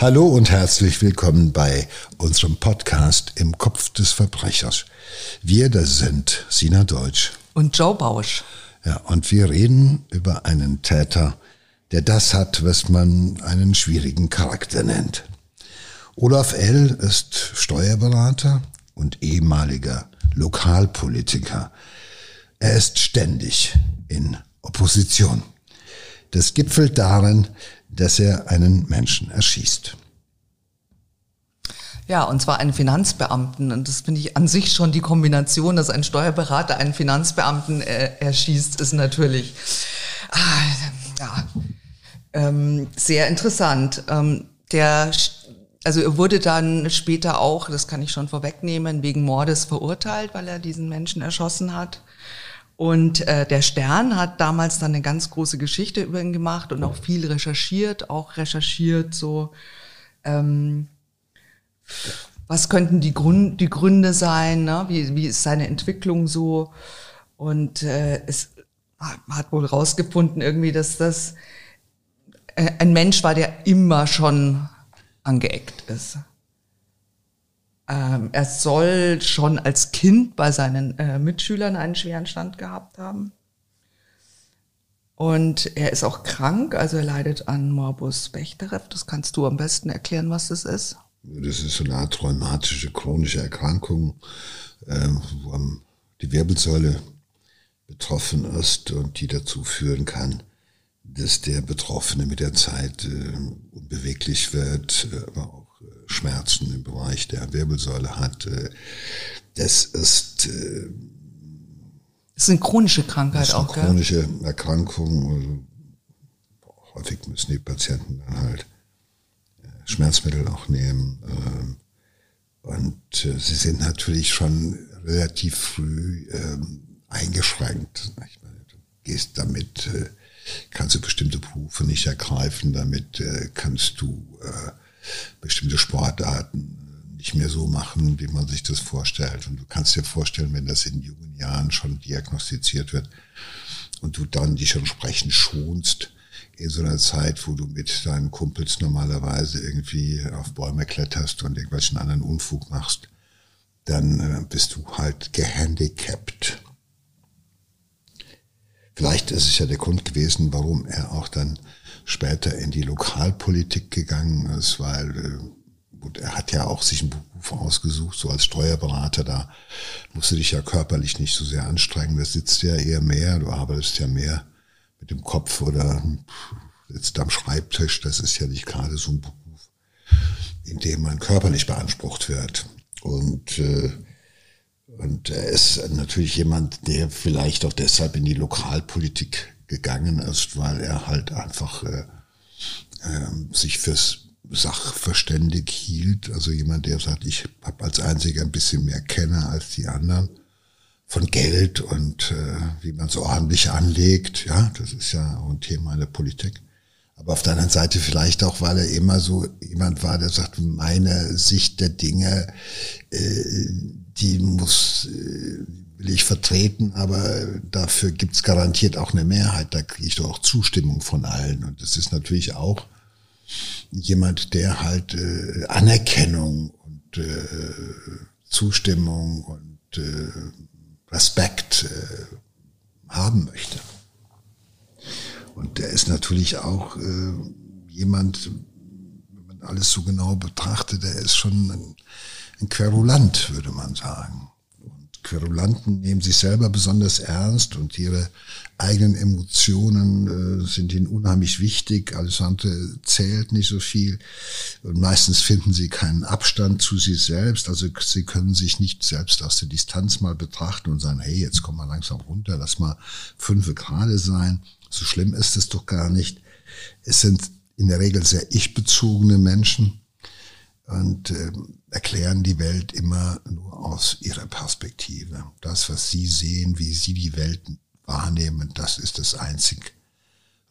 Hallo und herzlich willkommen bei unserem Podcast Im Kopf des Verbrechers. Wir, das sind Sina Deutsch und Joe Bausch. Ja, und wir reden über einen Täter, der das hat, was man einen schwierigen Charakter nennt. Olaf L. ist Steuerberater und ehemaliger Lokalpolitiker. Er ist ständig in Opposition. Das gipfelt darin, dass er einen Menschen erschießt. Ja, und zwar einen Finanzbeamten. Und das finde ich an sich schon die Kombination, dass ein Steuerberater einen Finanzbeamten äh, erschießt, ist natürlich ah, ja, ähm, sehr interessant. Ähm, der, also er wurde dann später auch, das kann ich schon vorwegnehmen, wegen Mordes verurteilt, weil er diesen Menschen erschossen hat. Und äh, der Stern hat damals dann eine ganz große Geschichte über ihn gemacht und auch viel recherchiert, auch recherchiert so, ähm, was könnten die, Grund, die Gründe sein, ne? wie, wie ist seine Entwicklung so. Und äh, es hat wohl rausgefunden irgendwie, dass das äh, ein Mensch war, der immer schon angeeckt ist. Ähm, er soll schon als Kind bei seinen äh, Mitschülern einen schweren Stand gehabt haben. Und er ist auch krank, also er leidet an Morbus Bechterew. Das kannst du am besten erklären, was das ist. Das ist so eine Art rheumatische chronische Erkrankung, äh, wo die Wirbelsäule betroffen ist und die dazu führen kann, dass der Betroffene mit der Zeit äh, unbeweglich wird, äh, aber auch Schmerzen im Bereich der Wirbelsäule hat. Äh, das ist äh, das ist eine chronische Krankheit das ist eine auch, chronische gell? Erkrankung. Also, häufig müssen die Patienten dann halt äh, Schmerzmittel auch nehmen. Ähm, und sie sind natürlich schon relativ früh ähm, eingeschränkt. Ich meine, du gehst damit, kannst du bestimmte Berufe nicht ergreifen, damit kannst du bestimmte Sportarten nicht mehr so machen, wie man sich das vorstellt. Und du kannst dir vorstellen, wenn das in jungen Jahren schon diagnostiziert wird und du dann dich entsprechend schonst, in so einer Zeit, wo du mit deinen Kumpels normalerweise irgendwie auf Bäume kletterst und irgendwelchen anderen Unfug machst, dann äh, bist du halt gehandicapt. Vielleicht ist es ja der Grund gewesen, warum er auch dann später in die Lokalpolitik gegangen ist, weil äh, gut, er hat ja auch sich einen Beruf ausgesucht, so als Steuerberater, da musst du dich ja körperlich nicht so sehr anstrengen, da sitzt ja eher mehr, du arbeitest ja mehr mit dem Kopf oder sitzt am Schreibtisch, das ist ja nicht gerade so ein Beruf, in dem man körperlich beansprucht wird. Und äh, und er ist natürlich jemand, der vielleicht auch deshalb in die Lokalpolitik gegangen ist, weil er halt einfach äh, äh, sich fürs Sachverständig hielt. Also jemand, der sagt, ich habe als einziger ein bisschen mehr Kenner als die anderen von Geld und äh, wie man so ordentlich anlegt. Ja, das ist ja auch ein Thema in der Politik. Aber auf der anderen Seite vielleicht auch, weil er immer so jemand war, der sagt, meine Sicht der Dinge, äh, die muss, äh, will ich vertreten, aber dafür gibt's garantiert auch eine Mehrheit. Da kriege ich doch auch Zustimmung von allen. Und das ist natürlich auch jemand, der halt äh, Anerkennung und äh, Zustimmung und äh, Respekt äh, haben möchte. Und der ist natürlich auch äh, jemand, wenn man alles so genau betrachtet, der ist schon ein, ein Querulant, würde man sagen. Querulanten nehmen sich selber besonders ernst und ihre eigenen Emotionen äh, sind ihnen unheimlich wichtig. Alles andere zählt nicht so viel. Und meistens finden sie keinen Abstand zu sich selbst. Also sie können sich nicht selbst aus der Distanz mal betrachten und sagen, hey, jetzt komm mal langsam runter, lass mal fünf Grad sein. So schlimm ist es doch gar nicht. Es sind in der Regel sehr ich-bezogene Menschen und äh, erklären die Welt immer nur aus ihrer Perspektive. Das, was sie sehen, wie sie die Welt wahrnehmen, das ist das einzig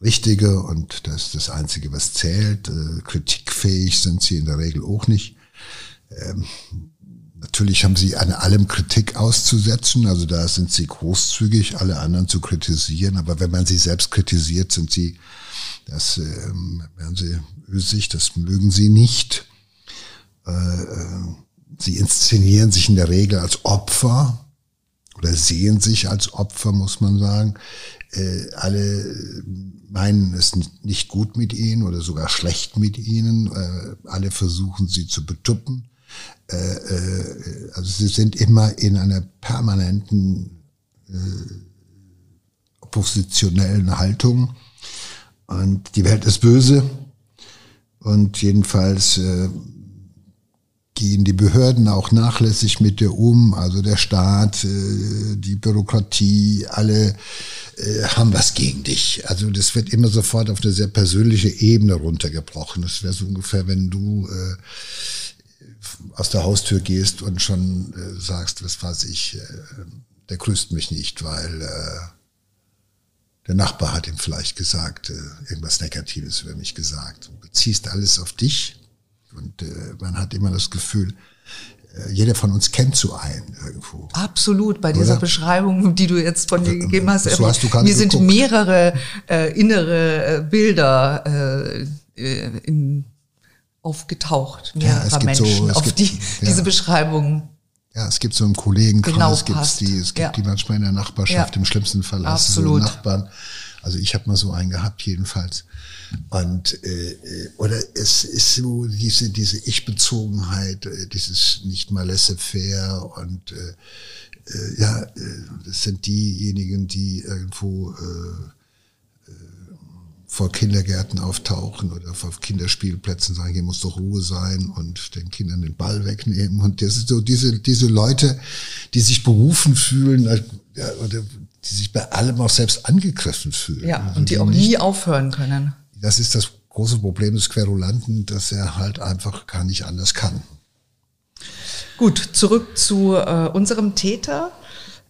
Richtige und das ist das Einzige, was zählt. Äh, kritikfähig sind sie in der Regel auch nicht. Ähm, natürlich haben sie an allem Kritik auszusetzen, also da sind sie großzügig, alle anderen zu kritisieren, aber wenn man sie selbst kritisiert, sind sie Das ähm, werden Sie sich, das mögen Sie nicht. Äh, äh, sie inszenieren sich in der Regel als Opfer oder sehen sich als Opfer, muss man sagen. Äh, alle meinen es nicht gut mit ihnen oder sogar schlecht mit ihnen. Alle versuchen sie zu betuppen. Also sie sind immer in einer permanenten äh, oppositionellen Haltung. Und die Welt ist böse. Und jedenfalls gehen die Behörden auch nachlässig mit dir um, also der Staat, äh, die Bürokratie, alle äh, haben was gegen dich. Also das wird immer sofort auf eine sehr persönliche Ebene runtergebrochen. Das wäre so ungefähr, wenn du äh, aus der Haustür gehst und schon sagst, was weiß ich, der grüßt mich nicht, weil der Nachbar hat ihm vielleicht gesagt, irgendwas Negatives über mich gesagt. Du beziehst alles auf dich und äh, man hat immer das Gefühl, äh, jeder von uns kennt so einen irgendwo. Absolut, bei dieser Oder? Beschreibung, die du jetzt von dir gegeben hast. So hast mir sind geguckt. mehrere äh, innere äh, Bilder äh, äh, in, aufgetaucht, mehrerer ja, Menschen, so, auf gibt, die ja. diese Beschreibung ja, es gibt so einen Kollegenkreis, genau gibt's die, es gibt ja. die manchmal in der Nachbarschaft, ja. im schlimmsten Fall hast du so Nachbarn. Also ich habe mal so einen gehabt jedenfalls. Und äh, äh, oder es ist so diese diese Ich-Bezogenheit, äh, dieses nicht mal laissez-faire und äh, äh, ja, das sind diejenigen, die irgendwo äh, vor Kindergärten auftauchen oder vor Kinderspielplätzen sagen, hier muss doch Ruhe sein und den Kindern den Ball wegnehmen. Und das ist so diese, diese Leute, die sich berufen fühlen, ja, oder die sich bei allem auch selbst angegriffen fühlen. Ja, und, und die, die auch nie aufhören können das ist das große Problem des Querulanten, dass er halt einfach gar nicht anders kann. Gut, zurück zu äh, unserem Täter.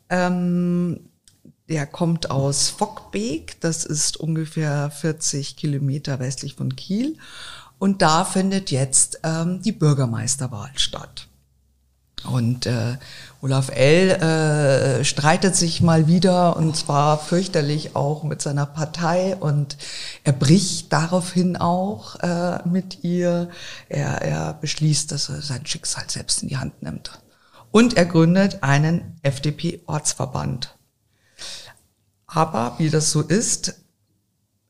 Ähm, der kommt aus Fockbeek, das ist ungefähr 40 Kilometer westlich von Kiel. Und da findet jetzt ähm, die Bürgermeisterwahl statt. Und äh, Olaf L. Äh, streitet sich mal wieder und zwar fürchterlich auch mit seiner Partei und er bricht daraufhin auch äh, mit ihr. Er, er beschließt, dass er sein Schicksal selbst in die Hand nimmt. Und er gründet einen FDP-Ortsverband. Aber wie das so ist,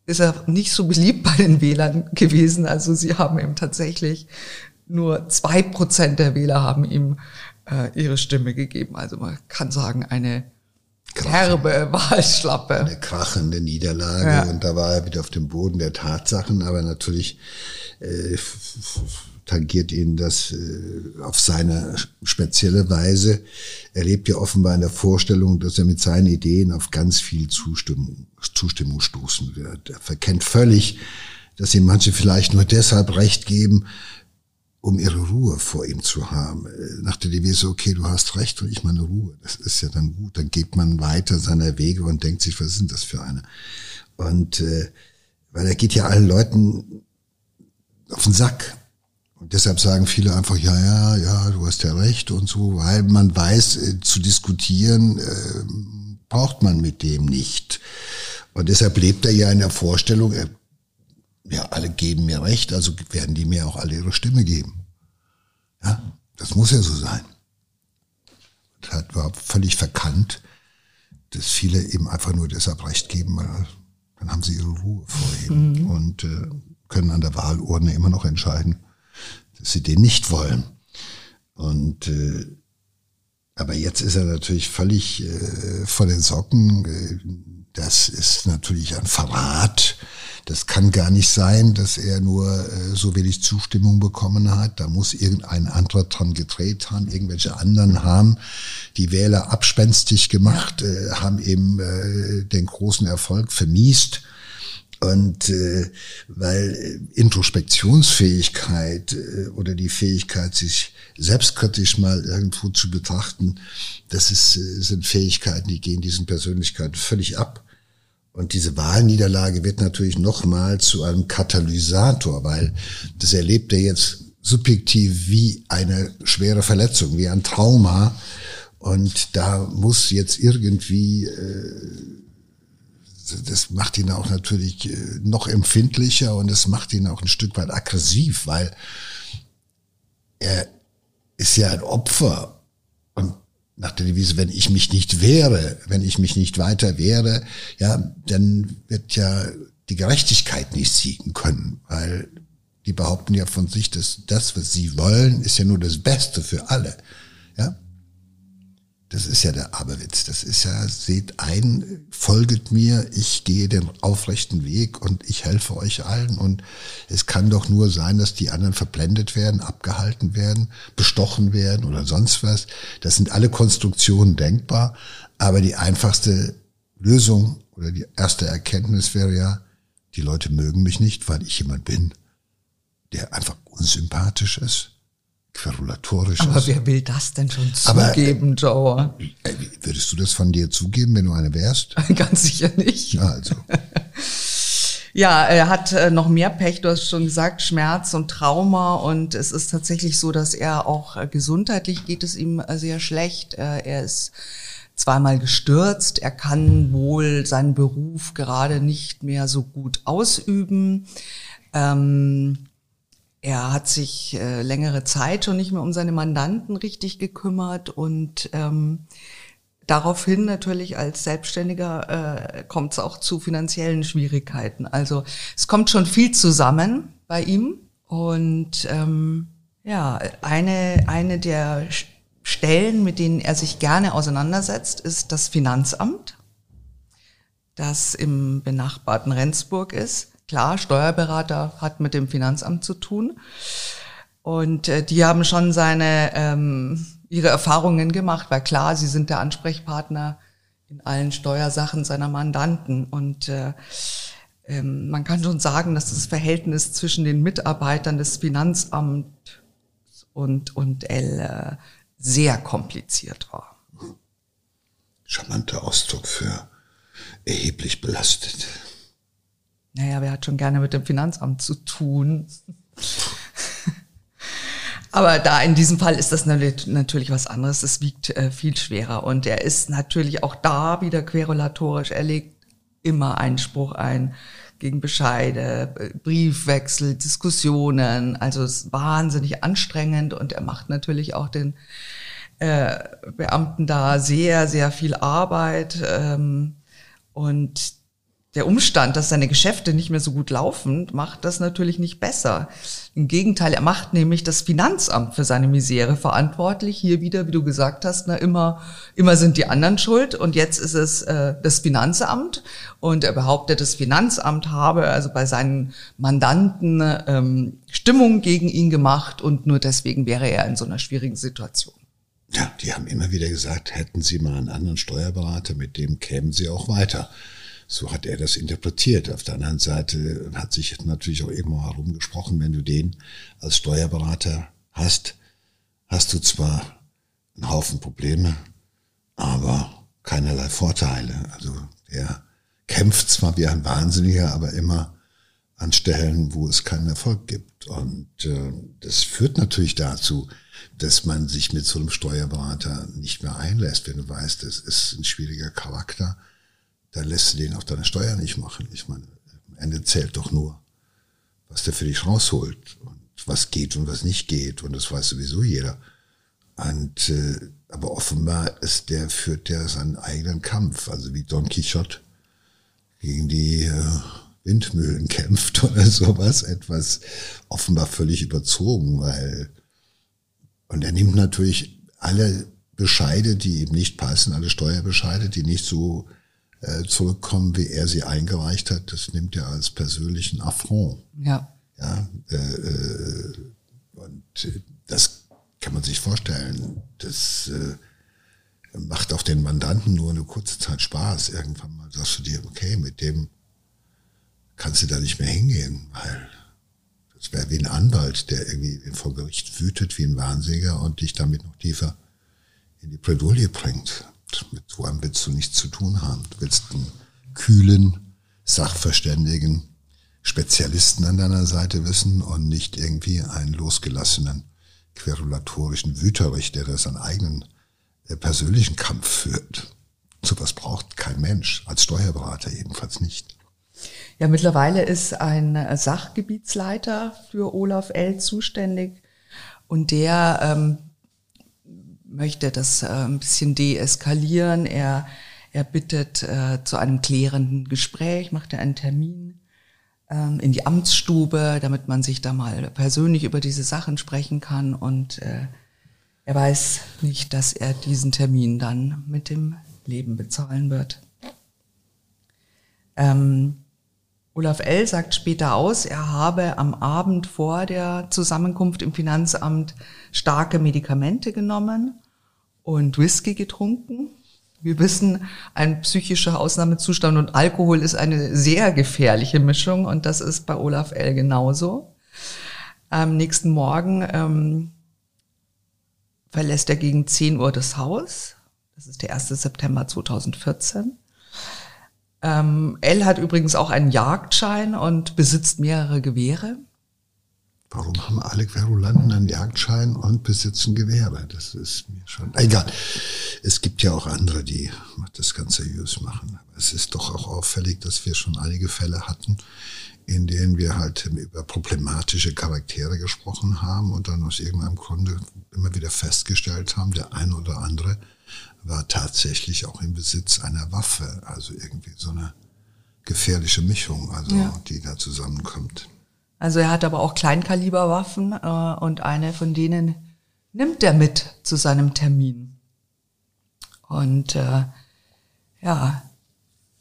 ist er nicht so beliebt bei den Wählern gewesen. Also sie haben ihm tatsächlich nur zwei Prozent der Wähler haben ihm äh, ihre Stimme gegeben. Also man kann sagen, eine herbe Wahlschlappe. Eine krachende Niederlage ja. und da war er wieder auf dem Boden der Tatsachen, aber natürlich äh, tangiert ihn das äh, auf seine spezielle Weise. Er lebt ja offenbar in der Vorstellung, dass er mit seinen Ideen auf ganz viel Zustimmung, Zustimmung stoßen wird. Er verkennt völlig, dass ihm manche vielleicht nur deshalb recht geben, um ihre Ruhe vor ihm zu haben. Äh, nach der Devise, okay, du hast recht und ich meine Ruhe. Das ist ja dann gut. Dann geht man weiter seiner Wege und denkt sich, was sind das für eine? Und äh, weil er geht ja allen Leuten auf den Sack. Und deshalb sagen viele einfach, ja, ja, ja, du hast ja recht und so, weil man weiß, äh, zu diskutieren äh, braucht man mit dem nicht. Und deshalb lebt er ja in der Vorstellung, er ja, alle geben mir recht, also werden die mir auch alle ihre Stimme geben. Ja, das muss ja so sein. Das hat überhaupt völlig verkannt, dass viele eben einfach nur deshalb recht geben, weil dann haben sie ihre Ruhe vor ihm mhm. und äh, können an der Wahlurne immer noch entscheiden, dass sie den nicht wollen. Und äh, aber jetzt ist er natürlich völlig äh, vor den Socken. Äh, das ist natürlich ein Verrat. Das kann gar nicht sein, dass er nur äh, so wenig Zustimmung bekommen hat. Da muss irgendein anderer dran gedreht haben, irgendwelche anderen haben die Wähler abspenstig gemacht, äh, haben eben äh, den großen Erfolg vermiest. Und äh, weil äh, Introspektionsfähigkeit äh, oder die Fähigkeit, sich selbstkritisch mal irgendwo zu betrachten, das ist, äh, sind Fähigkeiten, die gehen diesen Persönlichkeiten völlig ab. Und diese Wahlniederlage wird natürlich nochmal zu einem Katalysator, weil das erlebt er jetzt subjektiv wie eine schwere Verletzung, wie ein Trauma. Und da muss jetzt irgendwie äh, das macht ihn auch natürlich äh, noch empfindlicher und es macht ihn auch ein Stück weit aggressiv, weil er ist ja ein Opfer und nach der Devise, wenn ich mich nicht wehre, wenn ich mich nicht weiter wehre, ja, dann wird ja die Gerechtigkeit nicht siegen können, weil die behaupten ja von sich, dass das, was sie wollen, ist ja nur das Beste für alle. Das ist ja der Aberwitz. Das ist ja, seht ein, folget mir, ich gehe den aufrechten Weg und ich helfe euch allen. Und es kann doch nur sein, dass die anderen verblendet werden, abgehalten werden, bestochen werden oder sonst was. Das sind alle Konstruktionen denkbar. Aber die einfachste Lösung oder die erste Erkenntnis wäre ja, die Leute mögen mich nicht, weil ich jemand bin, der einfach unsympathisch ist, querulatorisch Aber ist. wer will das denn schon Aber, zugeben, Joe? Äh, Würdest du das von dir zugeben, wenn du eine wärst? Ganz sicher nicht. Ja, also. Ja, er hat äh, noch mehr Pech, du hast schon gesagt, Schmerz und Trauma und es ist tatsächlich so, dass er auch äh, gesundheitlich geht es ihm äh, sehr schlecht. Äh, er ist zweimal gestürzt, er kann wohl seinen Beruf gerade nicht mehr so gut ausüben. Ähm, er hat sich äh, längere Zeit schon nicht mehr um seine Mandanten richtig gekümmert und ähm, daraufhin natürlich als Selbstständiger äh, kommt es auch zu finanziellen Schwierigkeiten. Also es kommt schon viel zusammen bei ihm und ähm, ja, eine, eine der Stellen, mit denen er sich gerne auseinandersetzt, ist das Finanzamt, das im benachbarten Rendsburg ist. Klar, Steuerberater hat mit dem Finanzamt zu tun. Und äh, die haben schon seine ähm, ihre Erfahrungen gemacht, weil klar, sie sind der Ansprechpartner in allen Steuersachen seiner Mandanten. Und äh, ähm, man kann schon sagen, dass das Verhältnis zwischen den Mitarbeitern des Finanzamts und, und L äh, sehr kompliziert war. Charmanter Ausdruck für erheblich belastet. Naja, wer hat schon gerne mit dem Finanzamt zu tun? Aber da in diesem Fall ist das natürlich was anderes. Es wiegt äh, viel schwerer. Und er ist natürlich auch da wieder querulatorisch. Er legt immer Einspruch ein gegen Bescheide, Briefwechsel, Diskussionen. Also es ist wahnsinnig anstrengend und er macht natürlich auch den äh, Beamten da sehr, sehr viel Arbeit. Ähm, und der Umstand, dass seine Geschäfte nicht mehr so gut laufen, macht das natürlich nicht besser. Im Gegenteil, er macht nämlich das Finanzamt für seine Misere verantwortlich. Hier wieder, wie du gesagt hast, na, immer, immer sind die anderen schuld und jetzt ist es äh, das Finanzamt und er behauptet, das Finanzamt habe also bei seinen Mandanten ähm, Stimmung gegen ihn gemacht und nur deswegen wäre er in so einer schwierigen Situation. Ja, die haben immer wieder gesagt, hätten sie mal einen anderen Steuerberater, mit dem kämen sie auch weiter. So hat er das interpretiert. Auf der anderen Seite hat sich natürlich auch irgendwo herumgesprochen, wenn du den als Steuerberater hast, hast du zwar einen Haufen Probleme, aber keinerlei Vorteile. Also der kämpft zwar wie ein Wahnsinniger, aber immer an Stellen, wo es keinen Erfolg gibt. Und äh, das führt natürlich dazu, dass man sich mit so einem Steuerberater nicht mehr einlässt, wenn du weißt, das ist ein schwieriger Charakter dann lässt du den auch deine Steuer nicht machen. Ich meine, am Ende zählt doch nur, was der für dich rausholt und was geht und was nicht geht. Und das weiß sowieso jeder. Und, äh, aber offenbar ist der, führt der seinen eigenen Kampf, also wie Don Quixote gegen die äh, Windmühlen kämpft oder sowas, etwas offenbar völlig überzogen, weil, und er nimmt natürlich alle Bescheide, die ihm nicht passen, alle Steuerbescheide, die nicht so äh, zurückkommen, wie er sie eingereicht hat, das nimmt er als persönlichen Affront. Ja. Ja, äh, äh und äh, das kann man sich vorstellen. Das äh, macht auch den Mandanten nur eine kurze Zeit Spaß. Irgendwann mal sagst du dir, okay, mit dem kannst du da nicht mehr hingehen, weil das wäre wie ein Anwalt, der irgendwie vor Gericht wütet wie ein Wahnsinniger und dich damit noch tiefer in die Bredouille bringt mit so einem willst du nichts zu tun haben. Du willst einen kühlen, sachverständigen Spezialisten an deiner Seite wissen und nicht irgendwie einen losgelassenen, querulatorischen Wüterich, der da seinen eigenen äh, persönlichen Kampf führt. Sowas braucht kein Mensch, als Steuerberater jedenfalls nicht. Ja, mittlerweile ist ein Sachgebietsleiter für Olaf L. zuständig und der ähm, möchte das äh, ein bisschen deeskalieren. Er, er bittet äh, zu einem klärenden Gespräch, macht er einen Termin ähm, in die Amtsstube, damit man sich da mal persönlich über diese Sachen sprechen kann. Und äh, er weiß nicht, dass er diesen Termin dann mit dem Leben bezahlen wird. Ähm, Olaf L. sagt später aus, er habe am Abend vor der Zusammenkunft im Finanzamt starke Medikamente genommen und Whisky getrunken. Wir wissen, ein psychischer Ausnahmezustand und Alkohol ist eine sehr gefährliche Mischung und das ist bei Olaf L. genauso. Am nächsten Morgen ähm, verlässt er gegen 10 Uhr das Haus. Das ist der 1. September 2014. Ähm, L hat übrigens auch einen Jagdschein und besitzt mehrere Gewehre. Warum haben alle Querulanten einen Jagdschein und besitzen Gewehre? Das ist mir schon egal. Es gibt ja auch andere, die das ganz seriös machen. Aber es ist doch auch auffällig, dass wir schon einige Fälle hatten, in denen wir halt über problematische Charaktere gesprochen haben und dann aus irgendeinem Grunde immer wieder festgestellt haben, der eine oder andere war tatsächlich auch im Besitz einer Waffe, also irgendwie so eine gefährliche Mischung, also ja. die da zusammenkommt. Also er hat aber auch Kleinkaliberwaffen äh, und eine von denen nimmt er mit zu seinem Termin. Und äh, ja,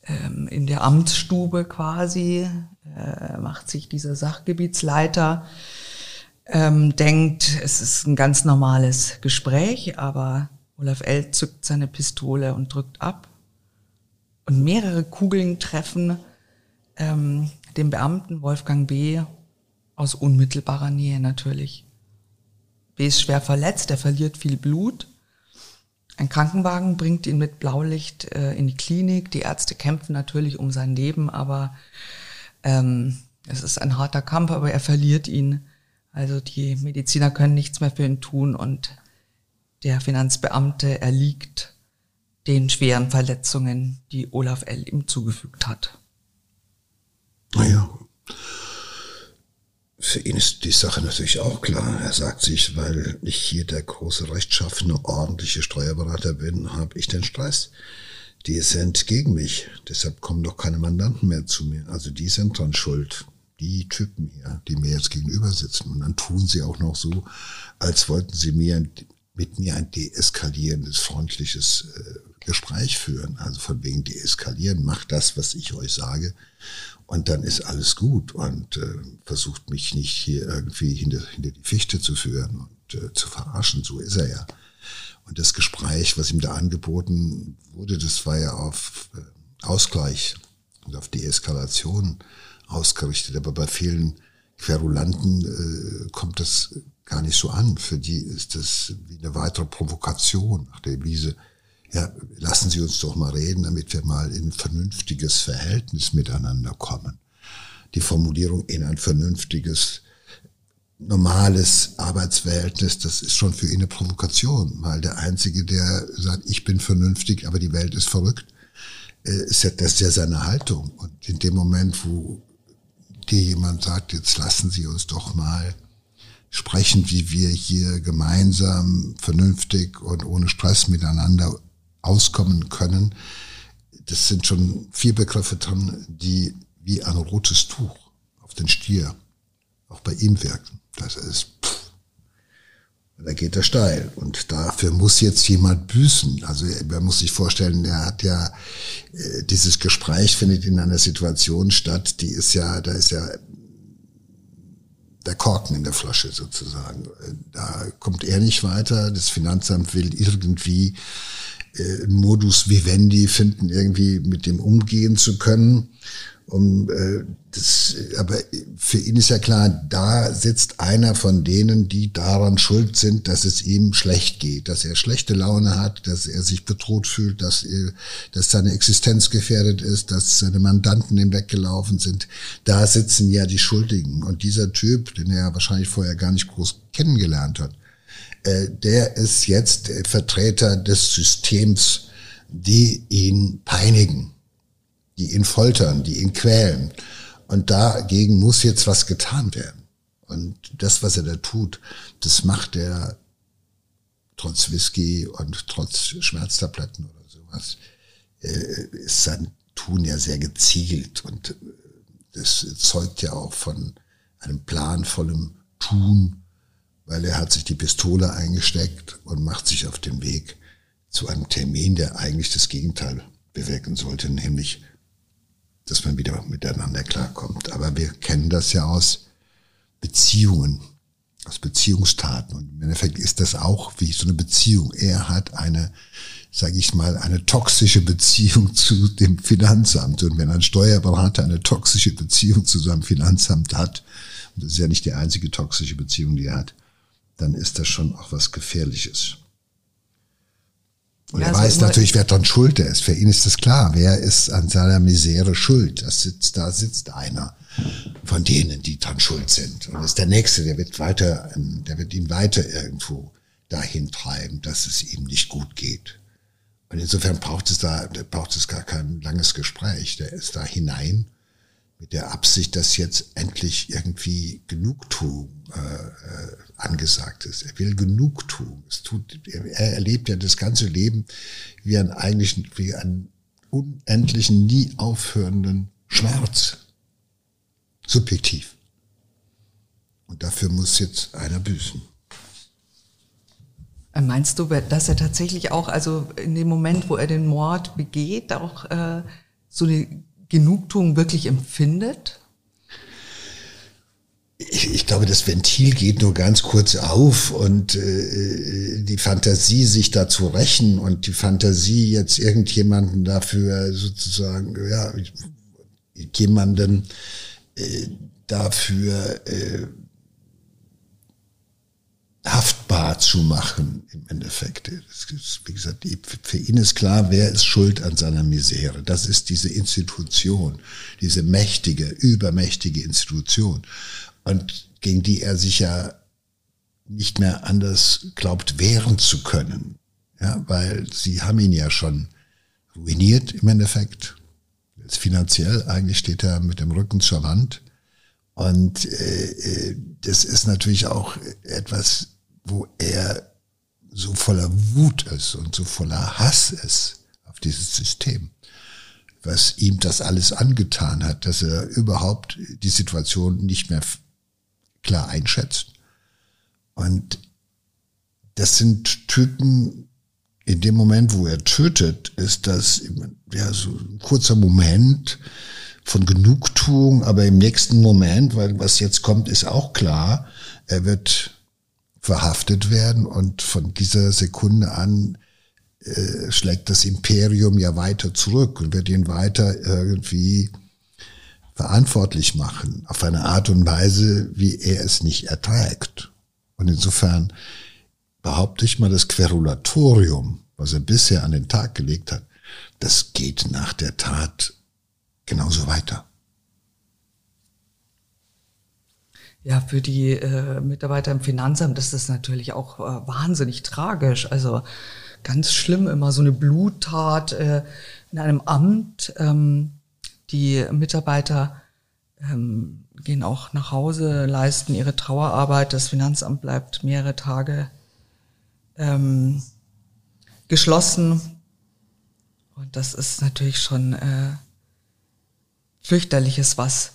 ähm, in der Amtsstube quasi äh, macht sich dieser Sachgebietsleiter, ähm, denkt, es ist ein ganz normales Gespräch, aber Olaf L. zückt seine Pistole und drückt ab. Und mehrere Kugeln treffen ähm, den Beamten Wolfgang B. aus unmittelbarer Nähe natürlich. B. ist schwer verletzt, er verliert viel Blut. Ein Krankenwagen bringt ihn mit Blaulicht äh, in die Klinik. Die Ärzte kämpfen natürlich um sein Leben, aber ähm, es ist ein harter Kampf, aber er verliert ihn. Also die Mediziner können nichts mehr für ihn tun und der Finanzbeamte erliegt den schweren Verletzungen, die Olaf L. ihm zugefügt hat. Naja, für ihn ist die Sache natürlich auch klar. Er sagt sich, weil ich hier der große, rechtschaffene, ordentliche Steuerberater bin, habe ich den Stress. Die sind gegen mich. Deshalb kommen doch keine Mandanten mehr zu mir. Also die sind dran schuld. Die Typen hier, die mir jetzt gegenüber sitzen. Und dann tun sie auch noch so, als wollten sie mir mit mir ein deeskalierendes, freundliches äh, Gespräch führen. Also von wegen deeskalieren, macht das, was ich euch sage. Und dann ist alles gut und äh, versucht mich nicht hier irgendwie hinter, hinter die Fichte zu führen und äh, zu verarschen. So ist er ja. Und das Gespräch, was ihm da angeboten wurde, das war ja auf äh, Ausgleich und auf Deeskalation ausgerichtet. Aber bei vielen Querulanten äh, kommt das gar nicht so an. Für die ist das wie eine weitere Provokation nach der Wiese. Ja, lassen Sie uns doch mal reden, damit wir mal in ein vernünftiges Verhältnis miteinander kommen. Die Formulierung in ein vernünftiges, normales Arbeitsverhältnis, das ist schon für ihn eine Provokation, weil der Einzige, der sagt, ich bin vernünftig, aber die Welt ist verrückt, äh, ist ja, das ist ja seine Haltung. Und in dem Moment, wo dir jemand sagt, jetzt lassen Sie uns doch mal sprechen, wie wir hier gemeinsam vernünftig und ohne Stress miteinander auskommen können. Das sind schon vier Begriffe drin, die wie ein rotes Tuch auf den Stier auch bei ihm wirken. Das ist, pff, da geht er steil. Und dafür muss jetzt jemand büßen. Also man muss sich vorstellen, er hat ja, äh, dieses Gespräch findet in einer Situation statt, die ist ja, da ist ja der Korken in der Flasche sozusagen. Da kommt er nicht weiter. Das Finanzamt will irgendwie äh, Modus vivendi finden, irgendwie mit dem umgehen zu können. Um, äh, das, aber für ihn ist ja klar, da sitzt einer von denen, die daran schuld sind, dass es ihm schlecht geht, dass er schlechte Laune hat, dass er sich bedroht fühlt, dass, er, dass seine Existenz gefährdet ist, dass seine Mandanten ihm weggelaufen sind. Da sitzen ja die Schuldigen. Und dieser Typ, den er wahrscheinlich vorher gar nicht groß kennengelernt hat, äh, der ist jetzt Vertreter des Systems, die ihn peinigen, die ihn foltern, die ihn quälen. Und dagegen muss jetzt was getan werden. Und das, was er da tut, das macht er trotz Whisky und trotz Schmerztabletten oder sowas, äh, ist sein Tun ja sehr gezielt und äh, das zeugt ja auch von einem planvollen Tun, weil er hat sich die Pistole eingesteckt und macht sich auf den Weg zu einem Termin, der eigentlich das Gegenteil bewirken sollte, nämlich, dass man wieder miteinander klarkommt. Aber wir kennen das ja aus Beziehungen, aus Beziehungstaten. Und im Endeffekt ist das auch wie so eine Beziehung. Er hat eine, sage ich mal, eine toxische Beziehung zu dem Finanzamt. Und wenn ein Steuerberater eine toxische Beziehung zu seinem Finanzamt hat, und das ist ja nicht die einzige toxische Beziehung, die er hat, dann ist das schon auch was Gefährliches. Und ja, er weiß natürlich, wer dran schuld ist. Für ihn ist das klar. Wer ist an seiner Misere schuld? Das sitzt, da sitzt einer von denen, die dran schuld sind. Und das ist der Nächste, der wird weiter, der wird ihn weiter irgendwo dahin treiben, dass es ihm nicht gut geht. Und insofern braucht es da, braucht es gar kein langes Gespräch. Der ist da hinein mit der Absicht, dass jetzt endlich irgendwie Genugtuung äh, äh, angesagt ist. Er will Genugtuung. Es tut, er erlebt ja das ganze Leben wie einen eigentlichen, wie einen unendlichen, nie aufhörenden Schmerz. Subjektiv. Und dafür muss jetzt einer büßen. Meinst du, dass er tatsächlich auch, also in dem Moment, wo er den Mord begeht, auch äh, so eine Genugtuung wirklich empfindet? Ich, ich, glaube, das Ventil geht nur ganz kurz auf und äh, die Fantasie, sich da zu rächen und die Fantasie, jetzt irgendjemanden dafür sozusagen, ja, jemanden äh, dafür äh, haftbar zu machen im Endeffekt. Ist, wie gesagt, für ihn ist klar, wer ist schuld an seiner Misere. Das ist diese Institution, diese mächtige, übermächtige Institution. Und gegen die er sich ja nicht mehr anders glaubt, wehren zu können. Ja, weil sie haben ihn ja schon ruiniert im Endeffekt. Jetzt finanziell, eigentlich steht er mit dem Rücken zur Wand. Und äh, äh das ist natürlich auch etwas, wo er so voller Wut ist und so voller Hass ist auf dieses System, was ihm das alles angetan hat, dass er überhaupt die Situation nicht mehr klar einschätzt. Und das sind Typen, in dem Moment, wo er tötet, ist das ja so ein kurzer Moment von Genugtuung, aber im nächsten Moment, weil was jetzt kommt, ist auch klar, er wird verhaftet werden und von dieser Sekunde an äh, schlägt das Imperium ja weiter zurück und wird ihn weiter irgendwie verantwortlich machen, auf eine Art und Weise, wie er es nicht erträgt. Und insofern behaupte ich mal, das Querulatorium, was er bisher an den Tag gelegt hat, das geht nach der Tat genauso weiter. Ja, für die äh, Mitarbeiter im Finanzamt ist das natürlich auch äh, wahnsinnig tragisch. Also ganz schlimm, immer so eine Bluttat äh, in einem Amt. Ähm, die Mitarbeiter ähm, gehen auch nach Hause, leisten ihre Trauerarbeit. Das Finanzamt bleibt mehrere Tage ähm, geschlossen. Und das ist natürlich schon äh, fürchterliches, was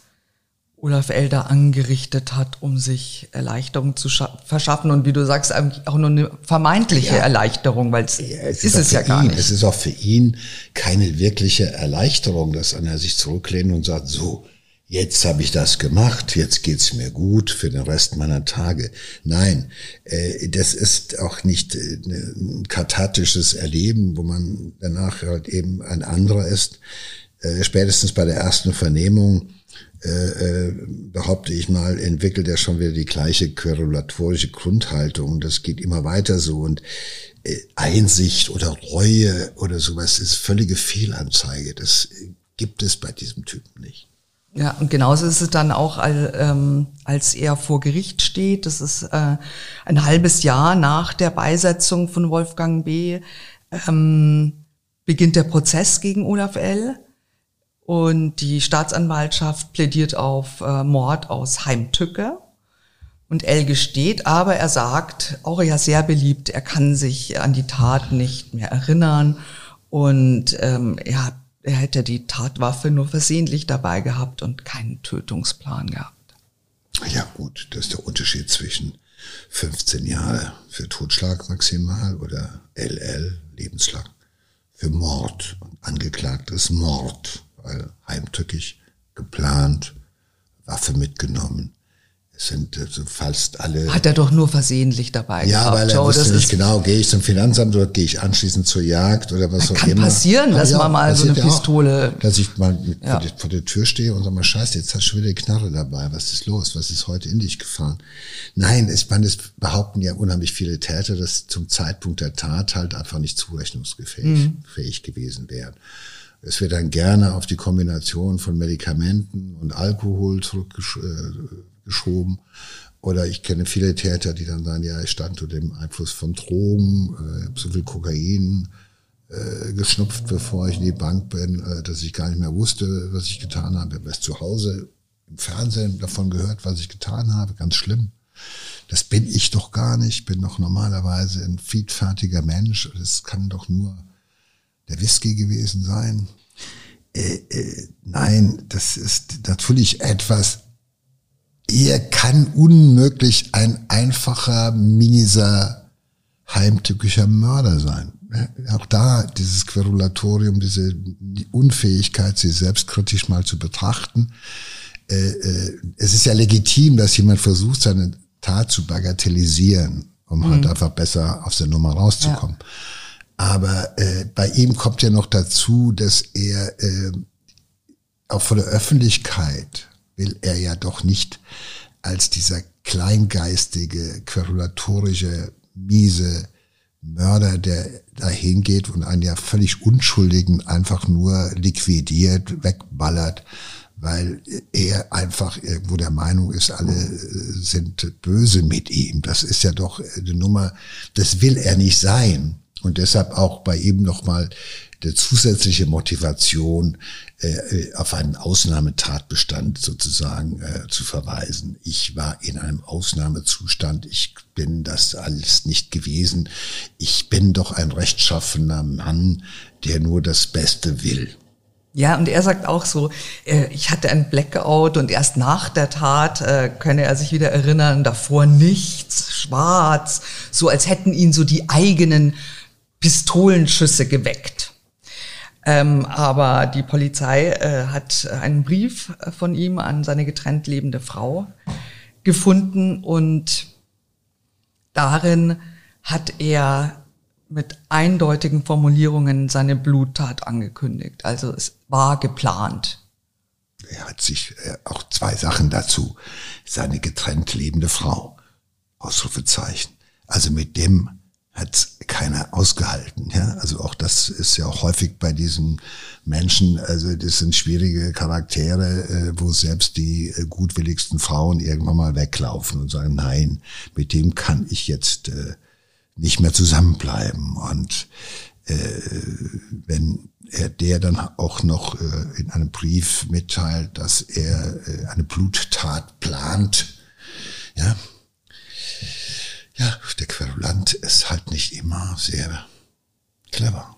Olaf Elder angerichtet hat, um sich Erleichterung zu verschaffen und wie du sagst, eigentlich auch nur eine vermeintliche ja. Erleichterung, weil es, ja, es ist, ist es ja gar ihn, nicht. Es ist auch für ihn keine wirkliche Erleichterung, dass er sich zurücklehnt und sagt, so, jetzt habe ich das gemacht, jetzt geht's mir gut für den Rest meiner Tage. Nein, äh, das ist auch nicht äh, ein kathartisches Erleben, wo man danach halt eben ein anderer ist. Äh, spätestens bei der ersten Vernehmung äh, äh, behaupte ich mal, entwickelt er schon wieder die gleiche querulatorische Grundhaltung. Das geht immer weiter so. Und äh, Einsicht oder Reue oder sowas ist völlige Fehlanzeige. Das gibt es bei diesem Typen nicht. Ja, und genauso ist es dann auch, ähm, als er vor Gericht steht. Das ist äh, ein halbes Jahr nach der Beisetzung von Wolfgang B. Ähm, beginnt der Prozess gegen Olaf L. Und die Staatsanwaltschaft plädiert auf äh, Mord aus Heimtücke. Und L gesteht, aber er sagt, auch ja sehr beliebt, er kann sich an die Tat nicht mehr erinnern und ähm, er, er hätte die Tatwaffe nur versehentlich dabei gehabt und keinen Tötungsplan gehabt. Ja gut, das ist der Unterschied zwischen 15 Jahre für Totschlag maximal oder LL, lebenslang, für Mord. Und angeklagt ist Mord, weil heimtückisch, geplant, Waffe mitgenommen sind also fast alle. Hat er doch nur versehentlich dabei Ja, gehabt. weil er Joe, wusste nicht genau, gehe ich zum Finanzamt oder gehe ich anschließend zur Jagd oder was auch kann immer. Kann passieren, dass ja, man mal so eine Pistole. Auch, dass ich mal ja. vor, der, vor, der, Tür stehe und sag mal, scheiße, jetzt hast du schon wieder eine Knarre dabei. Was ist los? Was ist heute in dich gefahren? Nein, ich meine, es behaupten ja unheimlich viele Täter, dass zum Zeitpunkt der Tat halt einfach nicht zurechnungsfähig mhm. fähig gewesen wären. Es wird dann gerne auf die Kombination von Medikamenten und Alkohol zurückgeschrieben äh. Oder ich kenne viele Täter, die dann sagen, ja, ich stand unter dem Einfluss von Drogen, äh, habe so viel Kokain äh, geschnupft, bevor ich in die Bank bin, äh, dass ich gar nicht mehr wusste, was ich getan habe. Ich habe erst zu Hause im Fernsehen davon gehört, was ich getan habe. Ganz schlimm. Das bin ich doch gar nicht. Ich bin doch normalerweise ein friedfertiger Mensch. Das kann doch nur der Whisky gewesen sein. Äh, äh, nein, das ist natürlich etwas er kann unmöglich ein einfacher, mieser, heimtückischer Mörder sein. Auch da dieses Querulatorium, diese Unfähigkeit, sie selbstkritisch mal zu betrachten. Äh, äh, es ist ja legitim, dass jemand versucht, seine Tat zu bagatellisieren, um halt mhm. halt einfach besser aus der Nummer rauszukommen. Ja. Aber äh, bei ihm kommt ja noch dazu, dass er äh, auch von der Öffentlichkeit will er ja doch nicht als dieser kleingeistige, querulatorische, miese Mörder, der dahin geht und einen ja völlig Unschuldigen einfach nur liquidiert, wegballert, weil er einfach irgendwo der Meinung ist, alle sind böse mit ihm. Das ist ja doch eine Nummer, das will er nicht sein. Und deshalb auch bei ihm nochmal der zusätzliche Motivation, äh, auf einen Ausnahmetatbestand sozusagen äh, zu verweisen. Ich war in einem Ausnahmezustand, ich bin das alles nicht gewesen. Ich bin doch ein rechtschaffener Mann, der nur das Beste will. Ja, und er sagt auch so, äh, ich hatte ein Blackout und erst nach der Tat äh, könne er sich wieder erinnern, davor nichts, schwarz, so als hätten ihn so die eigenen Pistolenschüsse geweckt. Ähm, aber die Polizei äh, hat einen Brief äh, von ihm an seine getrennt lebende Frau gefunden und darin hat er mit eindeutigen Formulierungen seine Bluttat angekündigt. Also es war geplant. Er hat sich äh, auch zwei Sachen dazu. Seine getrennt lebende Frau. Ausrufezeichen. Also mit dem hat keiner ausgehalten. Ja? Also auch das ist ja auch häufig bei diesen Menschen, also das sind schwierige Charaktere, äh, wo selbst die äh, gutwilligsten Frauen irgendwann mal weglaufen und sagen, nein, mit dem kann ich jetzt äh, nicht mehr zusammenbleiben. Und wenn er der dann auch noch in einem Brief mitteilt, dass er eine Bluttat plant, ja, ja, der Querulant ist halt nicht immer sehr clever,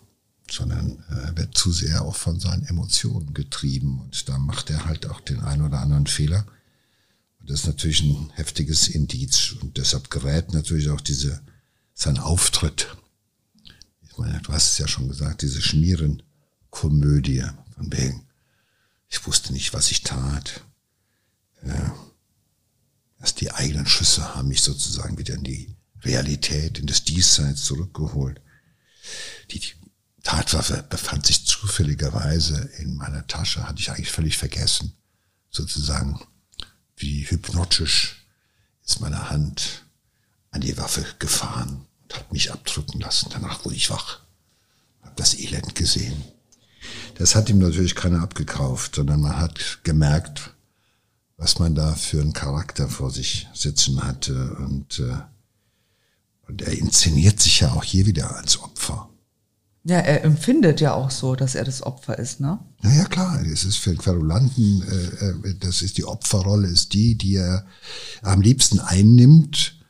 sondern äh, wird zu sehr auch von seinen Emotionen getrieben und da macht er halt auch den einen oder anderen Fehler. Und das ist natürlich ein heftiges Indiz und deshalb gerät natürlich auch diese, sein Auftritt. Ich meine, du hast es ja schon gesagt, diese Schmierenkomödie von wegen, ich wusste nicht, was ich tat. Ja Erst die eigenen Schüsse haben mich sozusagen wieder in die Realität, in das Diesseits zurückgeholt. Die Tatwaffe befand sich zufälligerweise in meiner Tasche, hatte ich eigentlich völlig vergessen. Sozusagen wie hypnotisch ist meine Hand an die Waffe gefahren und hat mich abdrücken lassen. Danach wurde ich wach, habe das Elend gesehen. Das hat ihm natürlich keiner abgekauft, sondern man hat gemerkt, was man da für einen Charakter vor sich sitzen hatte. Und, äh, und er inszeniert sich ja auch hier wieder als Opfer. Ja, er empfindet ja auch so, dass er das Opfer ist, ne? Naja, klar, es ist für den Querulanten, äh, äh, das ist die Opferrolle, ist die, die er am liebsten einnimmt.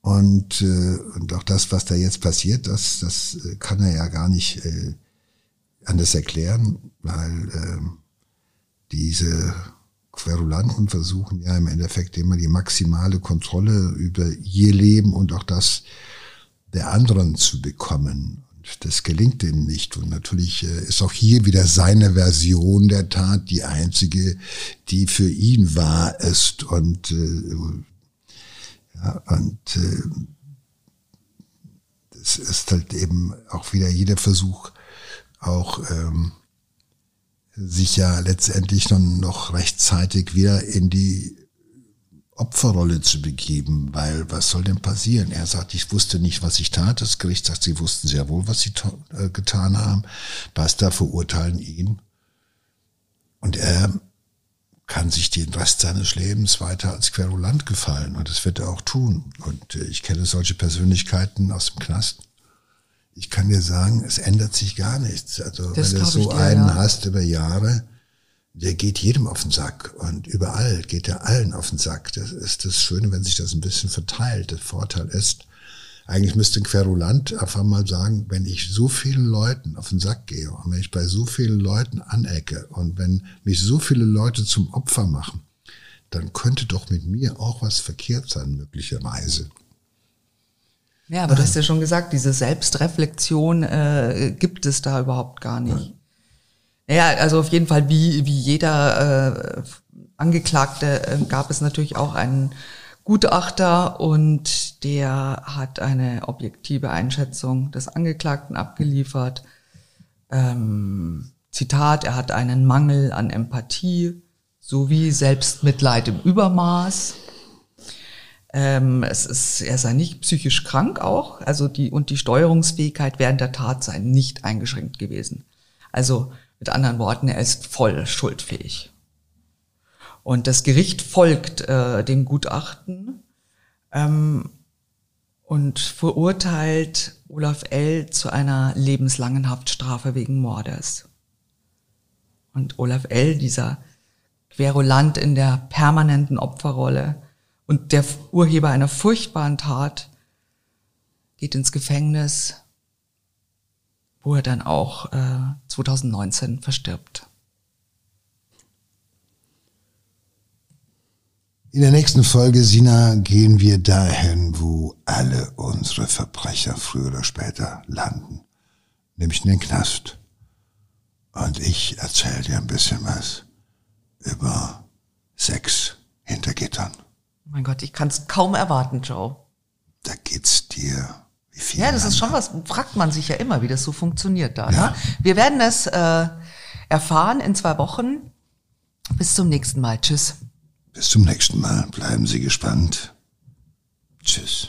Und, äh, und auch das, was da jetzt passiert, das, das kann er ja gar nicht äh, anders erklären, weil äh, diese Querulanten versuchen ja im Endeffekt immer die maximale Kontrolle über ihr Leben und auch das der anderen zu bekommen. Und das gelingt ihnen nicht. Und natürlich äh, ist auch hier wieder seine Version der Tat die einzige, die für ihn wahr ist. Und, äh, ja, und äh, das ist halt eben auch wieder jeder Versuch, auch ähm, sich ja letztendlich dann noch rechtzeitig wieder in die Opferrolle zu begeben, weil was soll denn passieren? Er sagt, ich wusste nicht, was ich tat. Das Gericht sagt, sie wussten sehr wohl, was sie äh, getan haben. Basta verurteilen ihn. Und er kann sich den Rest seines Lebens weiter als Querulant gefallen. Und das wird er auch tun. Und äh, ich kenne solche Persönlichkeiten aus dem Knast ich kann dir sagen, es ändert sich gar nichts. Also das wenn du so dir, einen ja. hast über Jahre, der geht jedem auf den Sack und überall geht er allen auf den Sack. Das ist das Schöne, wenn sich das ein bisschen verteilt. Der Vorteil ist, eigentlich müsste ein Querulant einfach mal sagen, wenn ich so vielen Leuten auf den Sack gehe und wenn ich bei so vielen Leuten anecke und wenn mich so viele Leute zum Opfer machen, dann könnte doch mit mir auch was verkehrt sein, möglicherweise. Ja, aber du hast ja schon gesagt, diese Selbstreflexion äh, gibt es da überhaupt gar nicht. Ja, also auf jeden Fall, wie, wie jeder äh, Angeklagte äh, gab es natürlich auch einen Gutachter und der hat eine objektive Einschätzung des Angeklagten abgeliefert. Ähm, Zitat, er hat einen Mangel an Empathie sowie Selbstmitleid im Übermaß. Ähm, es ist, er sei nicht psychisch krank auch, also die, und die Steuerungsfähigkeit während der Tat sei nicht eingeschränkt gewesen. Also mit anderen Worten, er ist voll schuldfähig. Und das Gericht folgt äh, dem Gutachten ähm, und verurteilt Olaf L. zu einer lebenslangen Haftstrafe wegen Mordes. Und Olaf L., dieser Querulant in der permanenten Opferrolle, und der Urheber einer furchtbaren Tat geht ins Gefängnis, wo er dann auch äh, 2019 verstirbt. In der nächsten Folge, Sina, gehen wir dahin, wo alle unsere Verbrecher früher oder später landen. Nämlich in den Knast. Und ich erzähle dir ein bisschen was über Sex hinter Gittern. Mein Gott, ich kann es kaum erwarten, Joe. Da geht's dir. Wie viel ja, das ist schon was, fragt man sich ja immer, wie das so funktioniert da. Ja. Ne? Wir werden es äh, erfahren in zwei Wochen. Bis zum nächsten Mal. Tschüss. Bis zum nächsten Mal. Bleiben Sie gespannt. Tschüss.